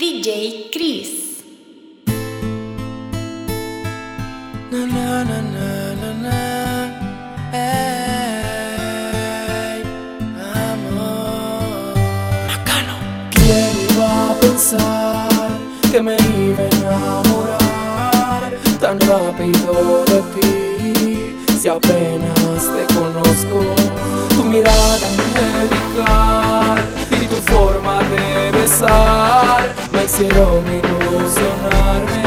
DJ Chris. Na, na, na, hey, Macano. ¿Quién iba a pensar que me iba a enamorar tan rápido de ti? Si apenas te conozco, tu mirada angelical y tu forma de besar quisieron ilusionarme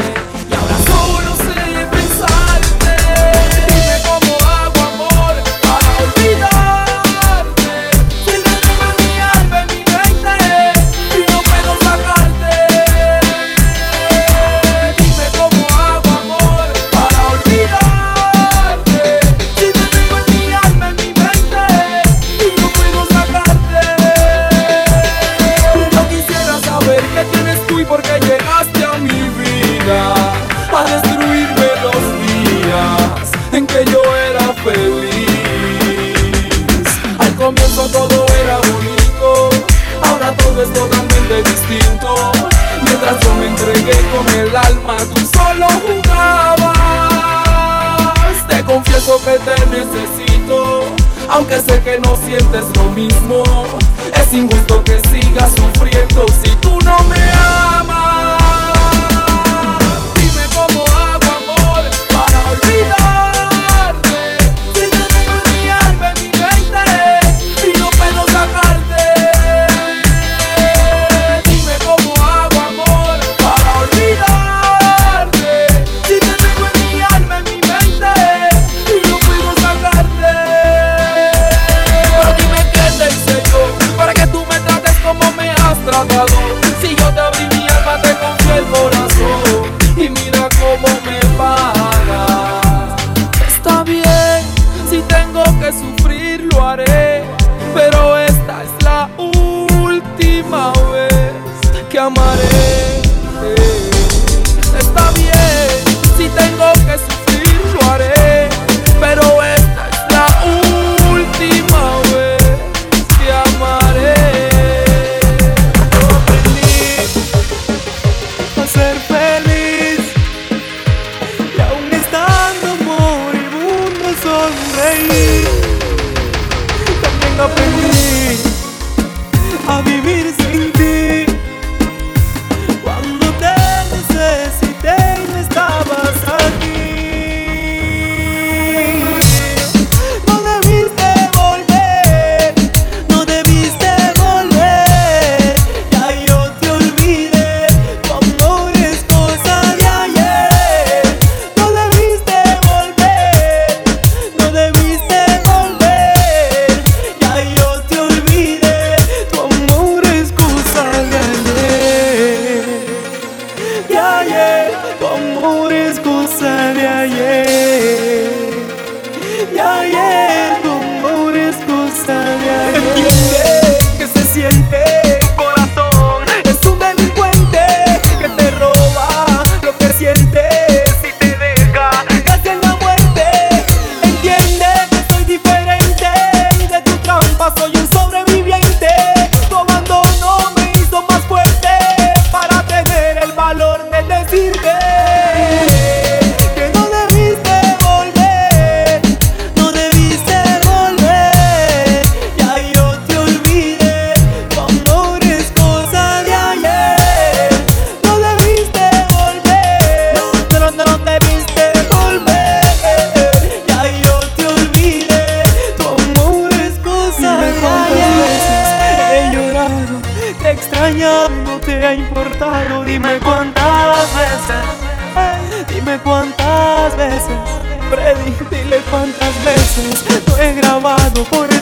te necesito, aunque sé que no sientes lo mismo. Es injusto que sigas sufriendo si tú no me amas. veces, Freddy, cuántas veces, lo he grabado por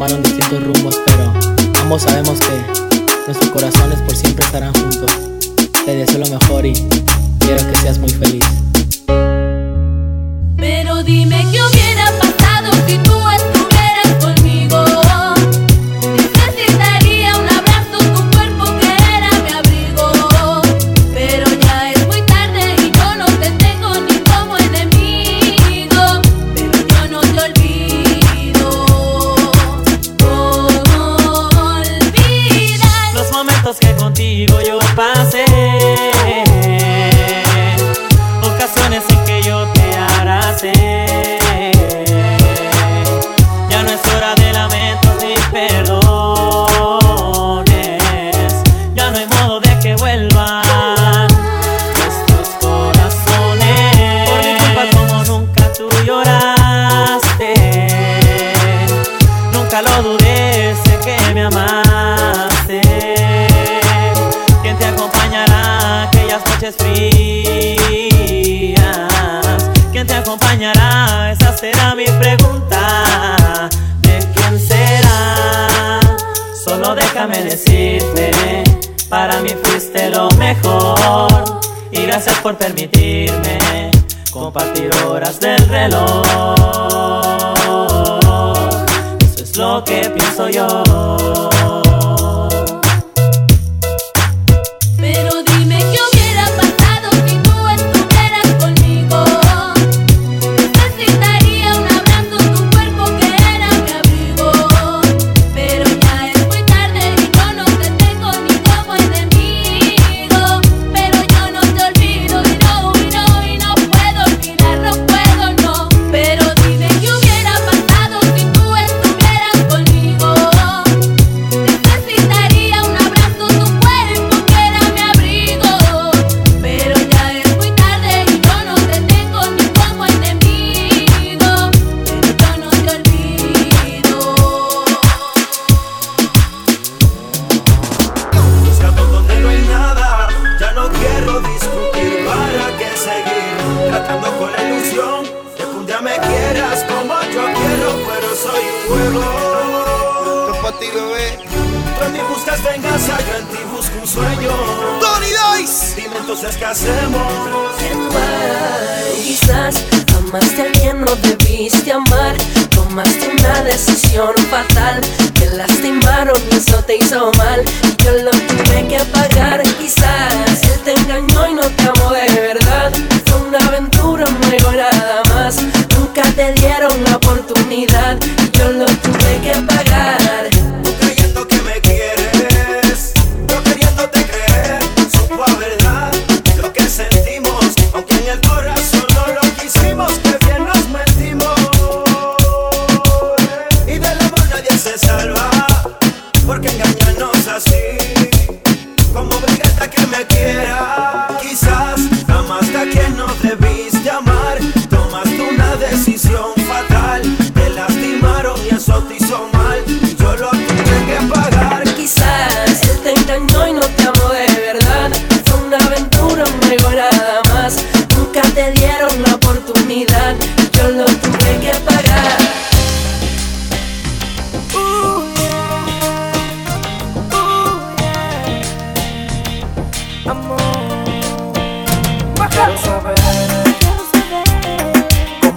tomaron de parece que me amaste? ¿Quién te acompañará aquellas noches frías? ¿Quién te acompañará? Esa será mi pregunta. ¿De quién será? Solo déjame decirte, para mí fuiste lo mejor. Y gracias por permitirme compartir horas del reloj es lo que pienso yo. tú en mí buscas venganza, yo en ti busco un sueño. Tony Dice. Dime entonces qué hacemos. Quizás amaste a alguien, no debiste amar. Tomaste una decisión fatal. Te lastimaron y eso te hizo mal. Y yo lo tuve que pagar. Quizás él te engañó y no te amó de verdad. Fue una aventura, no hay nada más. Nunca te dieron la oportunidad. Y yo lo tuve que pagar.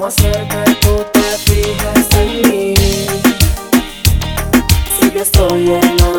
¿Cómo hacer que tú te fijes en mí? Si yo estoy en la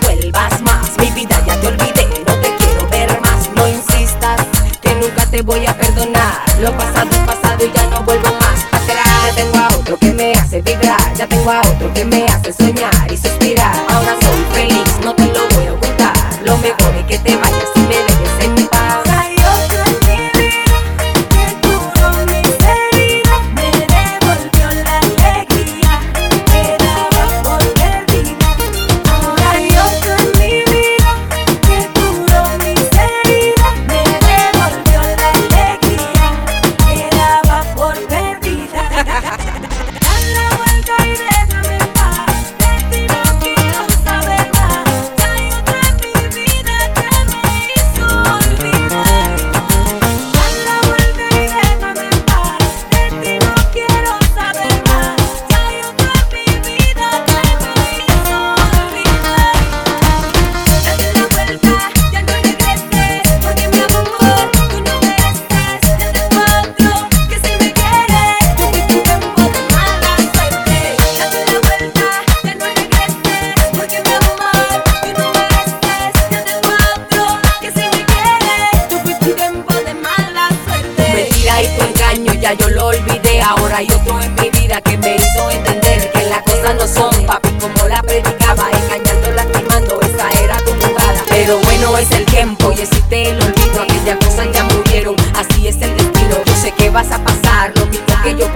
vuelvas más. Mi vida ya te olvidé, no te quiero ver más. No insistas, que nunca te voy a perdonar. Lo pasado es pasado y ya no vuelvo más. Atrás ya tengo a otro que me hace vibrar, ya tengo a otro que me hace soñar. es el tiempo y existe el olvido. Aquellas cosas ya murieron, así es el destino. Yo sé que vas a pasar lo mismo que yo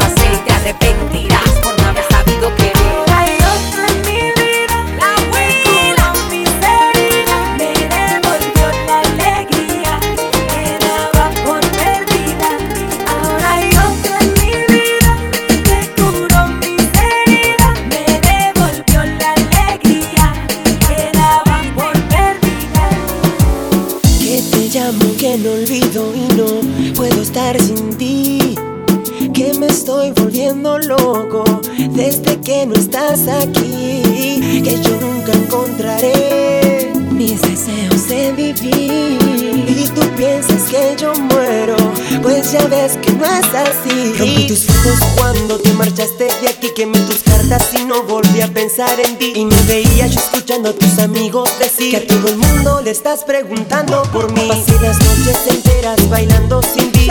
Rompí tus fotos cuando te marchaste de aquí Quemé tus cartas y no volví a pensar en ti. Y me veía yo escuchando a tus amigos decir Que a todo el mundo le estás preguntando por mí. Pasé las noches enteras bailando sin ti.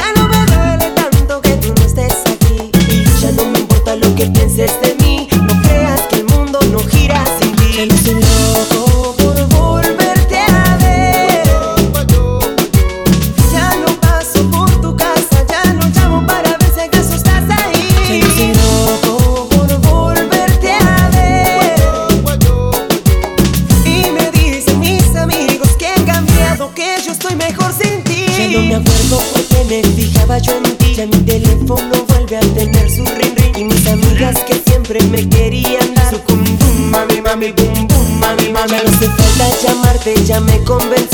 verte ya me convencí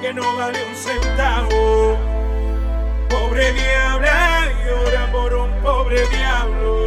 que no vale un centavo. Pobre diabla, llora por un pobre diablo.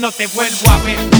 No te vuelvo a ver,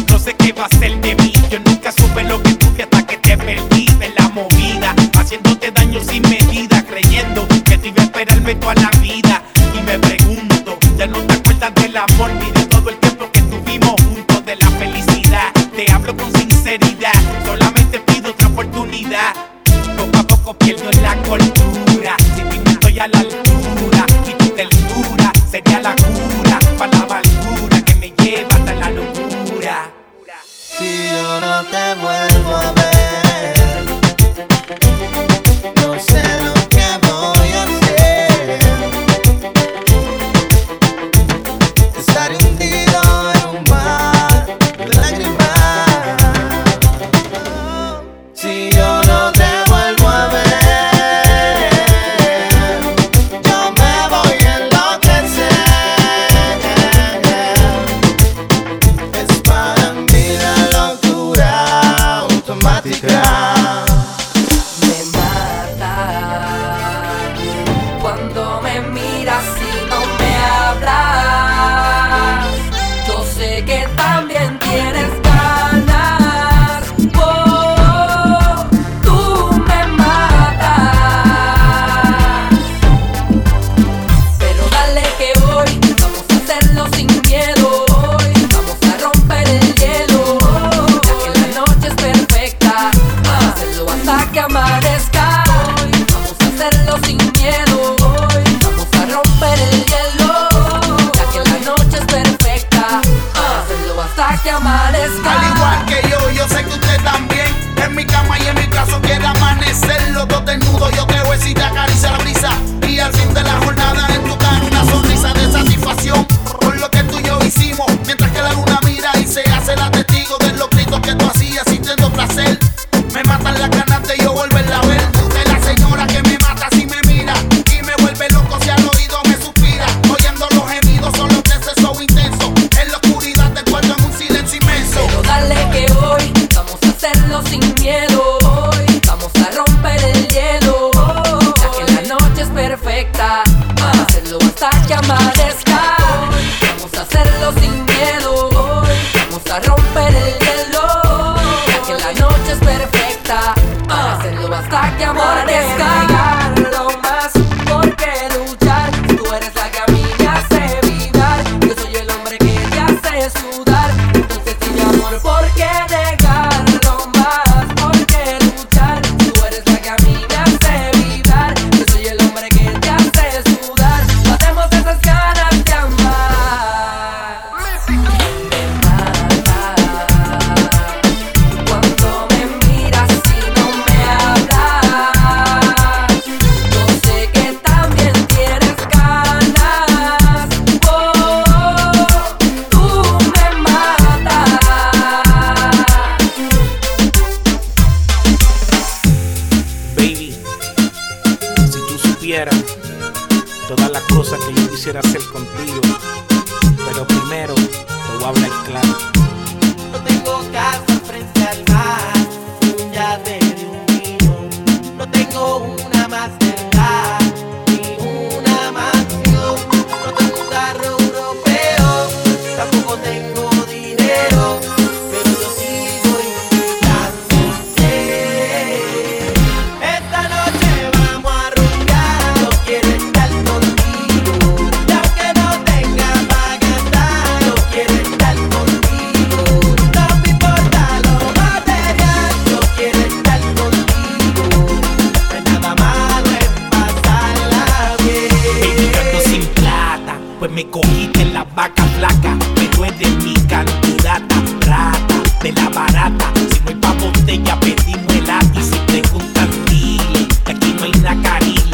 me cogiste la vaca flaca, pero eres mi candidata, rata de la barata. Si no hay pa' botella, pedimos el y si preguntan, dile que aquí no hay una carilla.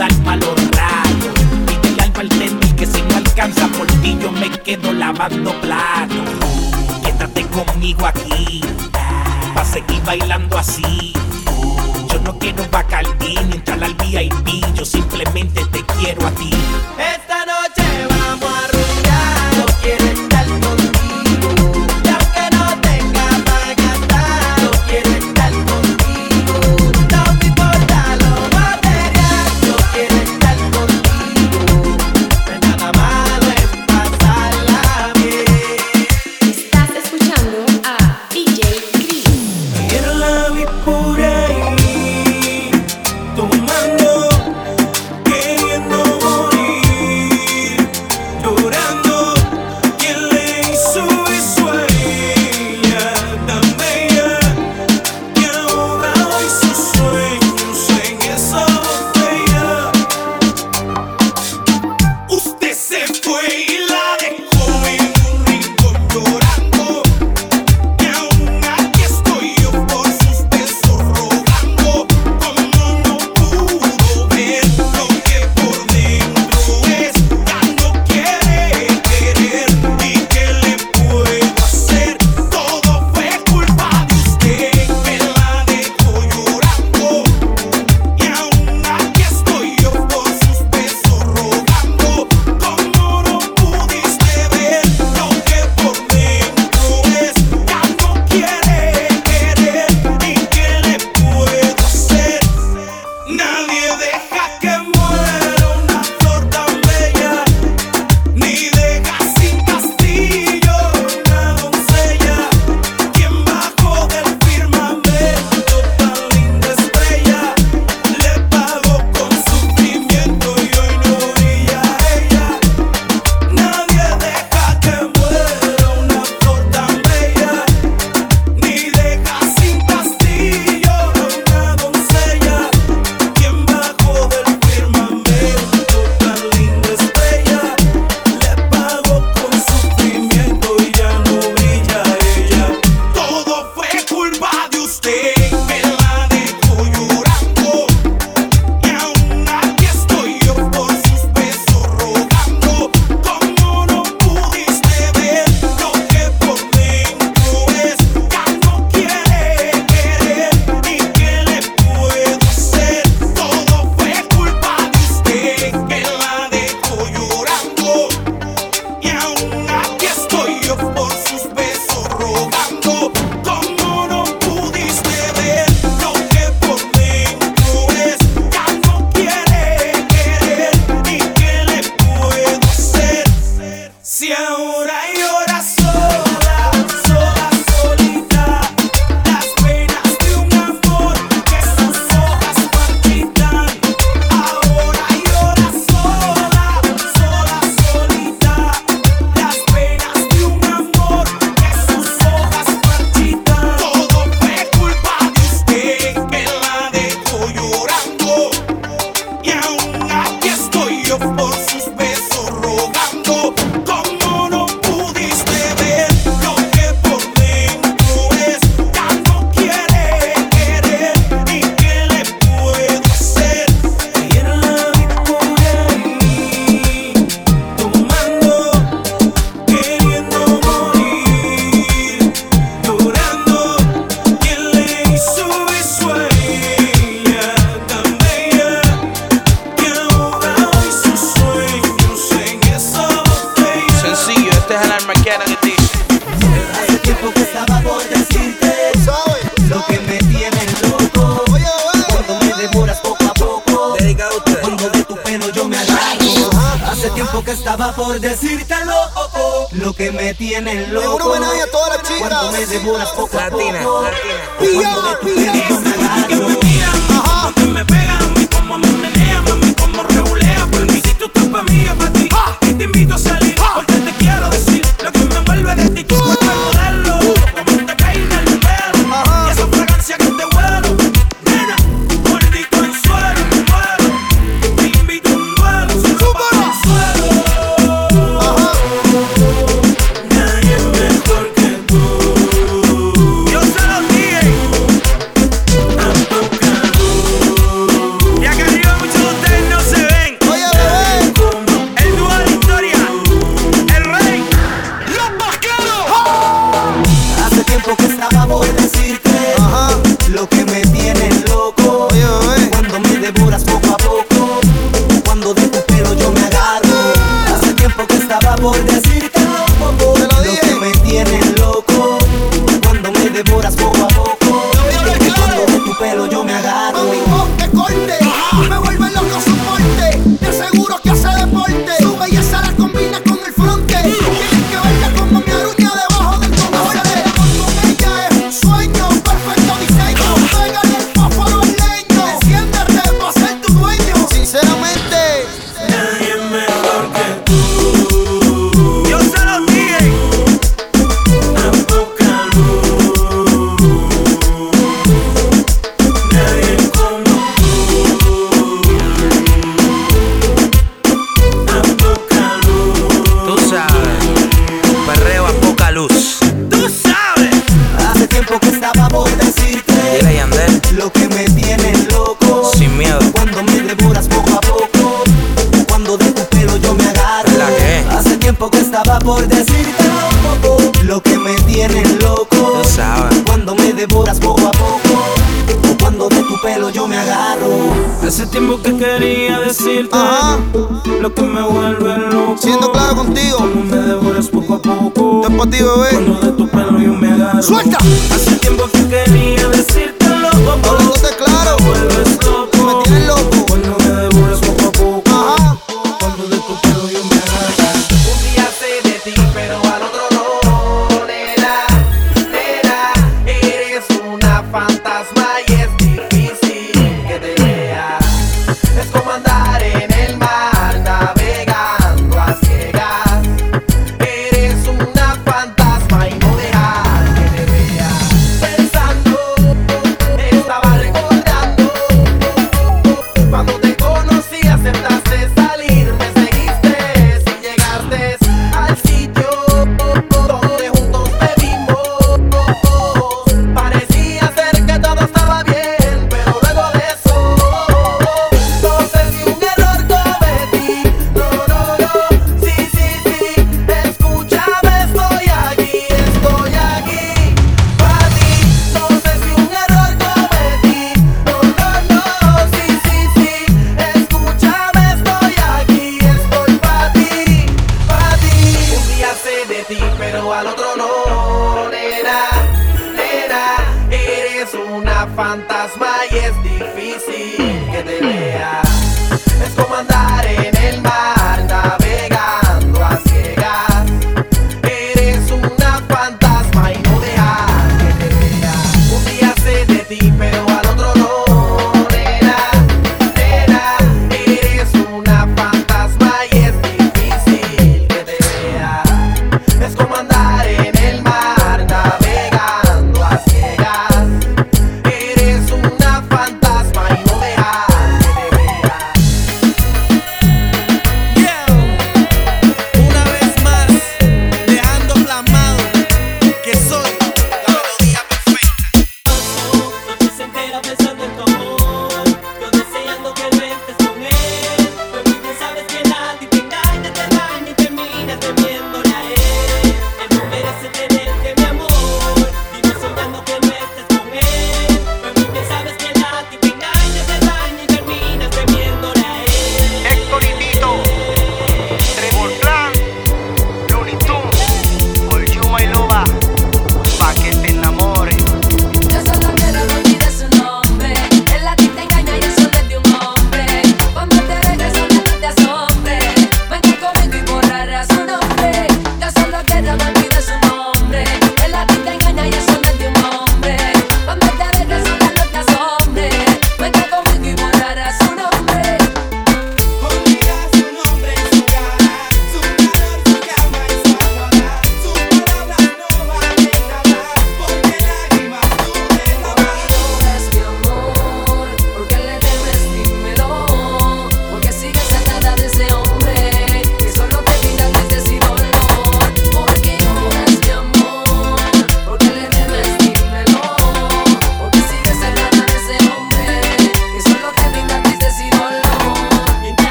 pasan malos ratos. Y te alma el tenis que si no alcanza por ti, yo me quedo lavando platos. Quédate conmigo aquí, pa' seguir bailando así. Yo no quiero bacardí ni entrar al VIP, yo simplemente te quiero a ti. Eh, Cuando me devoras poco a. Latina, latina. Cuando me contigo, Suelta.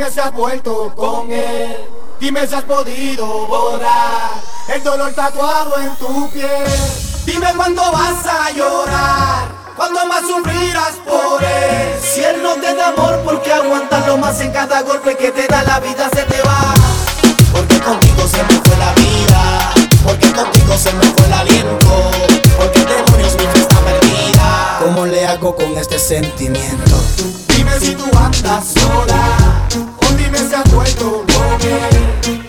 Dime si has vuelto con él. Dime si has podido borrar el dolor tatuado en tu piel. Dime cuándo vas a llorar, cuándo más sufrirás por él. Si él no te da amor, ¿por qué aguantarlo más en cada golpe que te da la vida se te va? Porque contigo se me fue la vida, porque contigo se me fue el aliento, porque demonios mi fe está perdida. ¿Cómo le hago con este sentimiento? Dime si tú andas sola, has vuelto.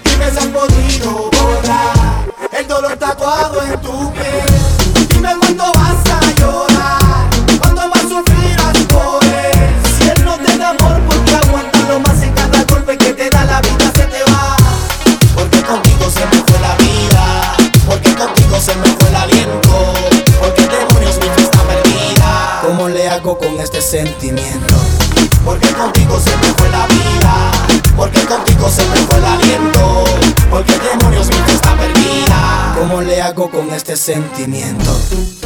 Dime si has podido borrar el dolor tatuado en tu piel. Dime cuándo vas a llorar, cuándo más sufrirás por él. Si él no te da amor, ¿por qué aguantarlo más en cada golpe que te da la vida se te va? Porque contigo se me fue la vida, porque contigo se me fue el aliento, porque demonios mi fe está perdida. ¿Cómo le hago con este sentimiento? Este sentimiento?